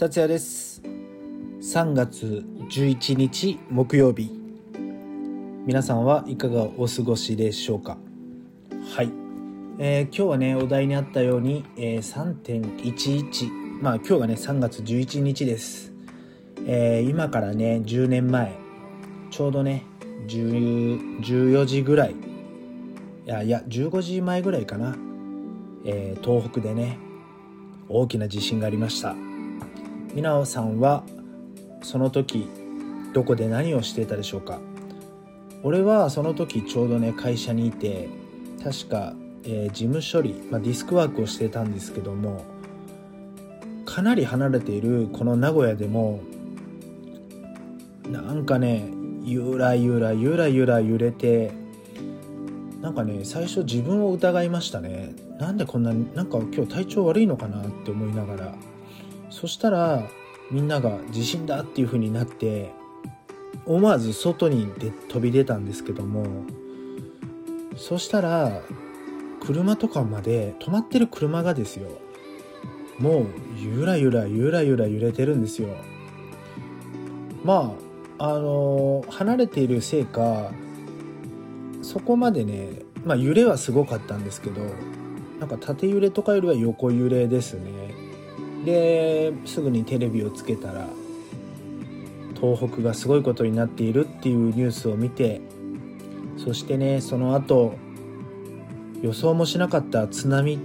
達也です。3月11日木曜日。皆さんはいかがお過ごしでしょうか？はい、えー、今日はねお題にあったように、えー、3.11まあ今日がね3月11日です、えー、今からね10年前。ちょうどね14時ぐらい。いやいや15時前ぐらいかな、えー、東北でね大きな地震がありました。皆さんはその時どこで何をしていたでしょうか？俺はその時ちょうどね会社にいて確か、えー、事務処理、まあ、ディスクワークをしてたんですけどもかなり離れているこの名古屋でもなんかねゆらゆらゆらゆら揺れてなんかね最初自分を疑いましたね。なんでこんななんか今日体調悪いのかなって思いながら。そしたらみんなが地震だっていう風になって思わず外にで飛び出たんですけどもそしたら車とかまで止まってる車がですよもうゆらゆらゆらゆら揺れてるんですよ。まああの離れているせいかそこまでねまあ揺れはすごかったんですけどなんか縦揺れとかよりは横揺れですね。ですぐにテレビをつけたら東北がすごいことになっているっていうニュースを見てそしてねその後予想もしなかった津波。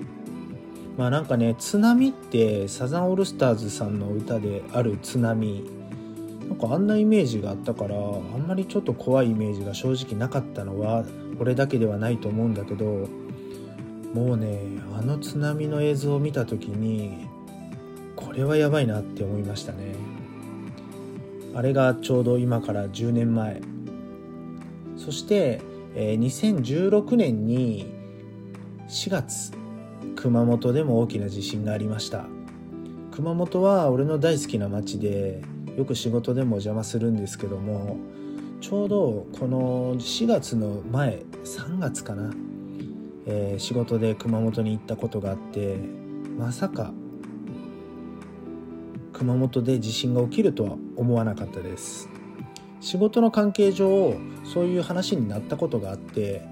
まあなんかね津波ってサザンオールスターズさんの歌である津波。なんかあんなイメージがあったからあんまりちょっと怖いイメージが正直なかったのはこれだけではないと思うんだけどもうねあの津波の映像を見た時にれはやばいなって思いましたね。あれがちょうど今から10年前。そして、えー、2016年に4月熊本でも大きな地震がありました。熊本は俺の大好きな町でよく仕事でもお邪魔するんですけどもちょうどこの4月の前3月かな、えー、仕事で熊本に行ったことがあってまさか熊本で地震が起きるとは思わなかったです。仕事の関係上そういう話になったことがあって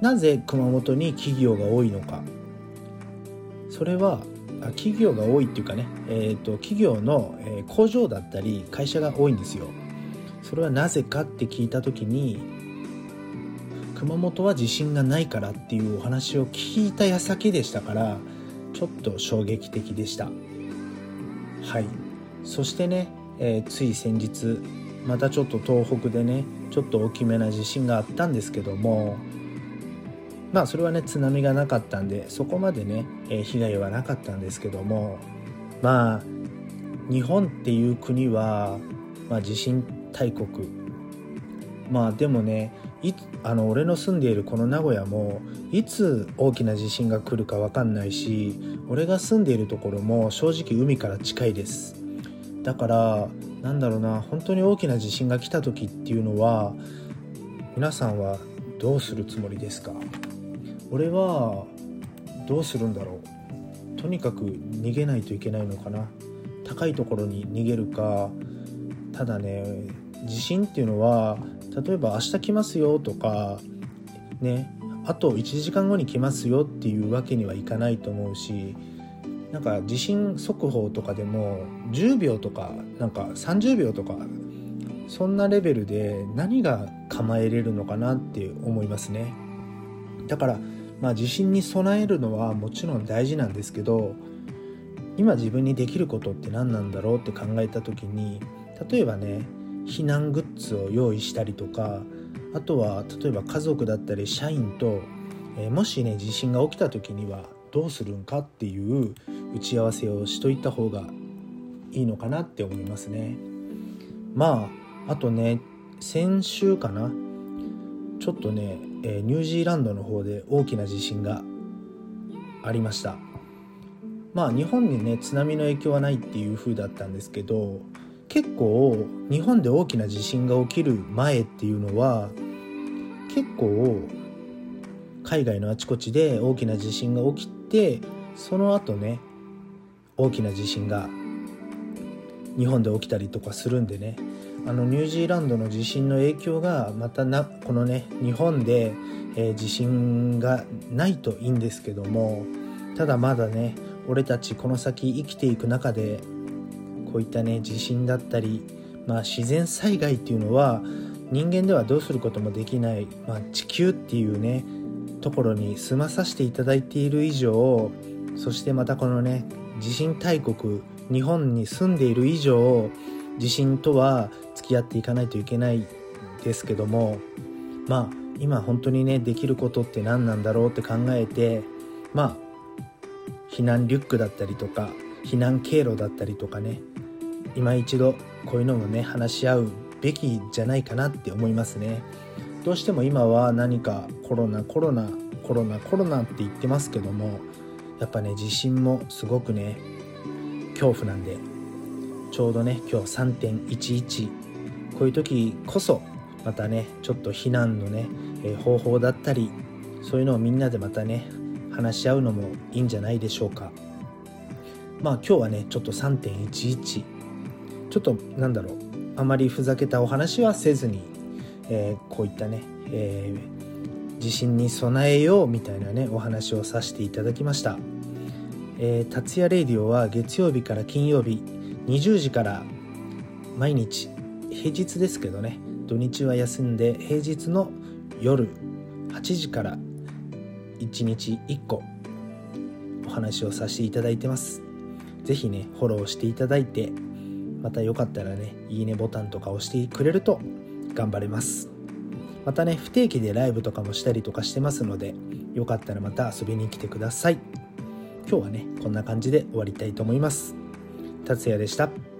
なぜ熊本に企業が多いのか。それは企業が多いっていうかね、えーと、企業の工場だったり会社が多いんですよ。それはなぜかって聞いた時に熊本は地震がないからっていうお話を聞いた矢先でしたからちょっと衝撃的でした。はい。そしてね、えー、つい先日またちょっと東北でねちょっと大きめな地震があったんですけどもまあそれはね津波がなかったんでそこまでね、えー、被害はなかったんですけどもまあ日本っていう国は、まあ、地震大国。まあでもねいあの俺の住んでいるこの名古屋もいつ大きな地震が来るか分かんないし俺が住んでいるところも正直海から近いです。だからなんだろうな本当に大きな地震が来た時っていうのは皆さんはどうするつもりですか？俺はどうするんだろう？とにかく逃げないといけないのかな？高いところに逃げるかただね地震っていうのは例えば明日来ますよとかねあと1時間後に来ますよっていうわけにはいかないと思うしなんか地震速報とかでも10秒とかなんか30秒とかそんなレベルで何が構えれるのかなって思いますね。だからまあ地震に備えるのはもちろん大事なんですけど今自分にできることって何なんだろうって考えた時に例えばね避難グッズを用意したりとかあとは例えば家族だったり社員と、えー、もしね地震が起きた時にはどうするんかっていう打ち合わせをしといた方がいいのかなって思いますね。まああとね先週かな。ちょっとね、えニュージーランドの方で大きな地震がありました。まあ日本にね津波の影響はないっていう風だったんですけど結構日本で大きな地震が起きる前っていうのは結構海外のあちこちで大きな地震が起きてその後ね大きな地震が日本で起きたりとかするんでね。あのニュージーランドの地震の影響がまたなこのね日本で、えー、地震がないといいんですけどもただまだね俺たちこの先生きていく中でこういったね地震だったり、まあ、自然災害っていうのは人間ではどうすることもできない、まあ、地球っていうねところに住まさせていただいている以上そしてまたこのね地震大国日本に住んでいる以上地震とは付き合っていかないといけないですけどもまあ今本当にねできることって何なんだろうって考えてまあ避難リュックだったりとか避難経路だったりとかね今一度こういうのもね話し合うべきじゃないかなって思いますね。どうしても今は何かコロナコロナコロナコロナって言ってますけどもやっぱね地震もすごくね恐怖なんでちょうどね今日3.11こういう時こそまたねちょっと避難のね、え方法だったりそういうのをみんなでまたね話し合うのもいいんじゃないでしょうか。まあ今日はねちょっと3.11ちょっとなんだろうあまりふざけたお話はせずに、えー、こういったね、えー、地震に備えようみたいなねお話をさせていただきました、えー、達也レイディオは月曜日から金曜日20時から毎日平日ですけどね土日は休んで平日の夜8時から1日1個お話をさせていただいてます。是非ねフォローしていただいてまたよかったらねいいねボタンとか押してくれると頑張れます。またね不定期でライブとかもしたりとかしてますのでよかったらまた遊びに来てください今日はねこんな感じで終わりたいと思います達也でした。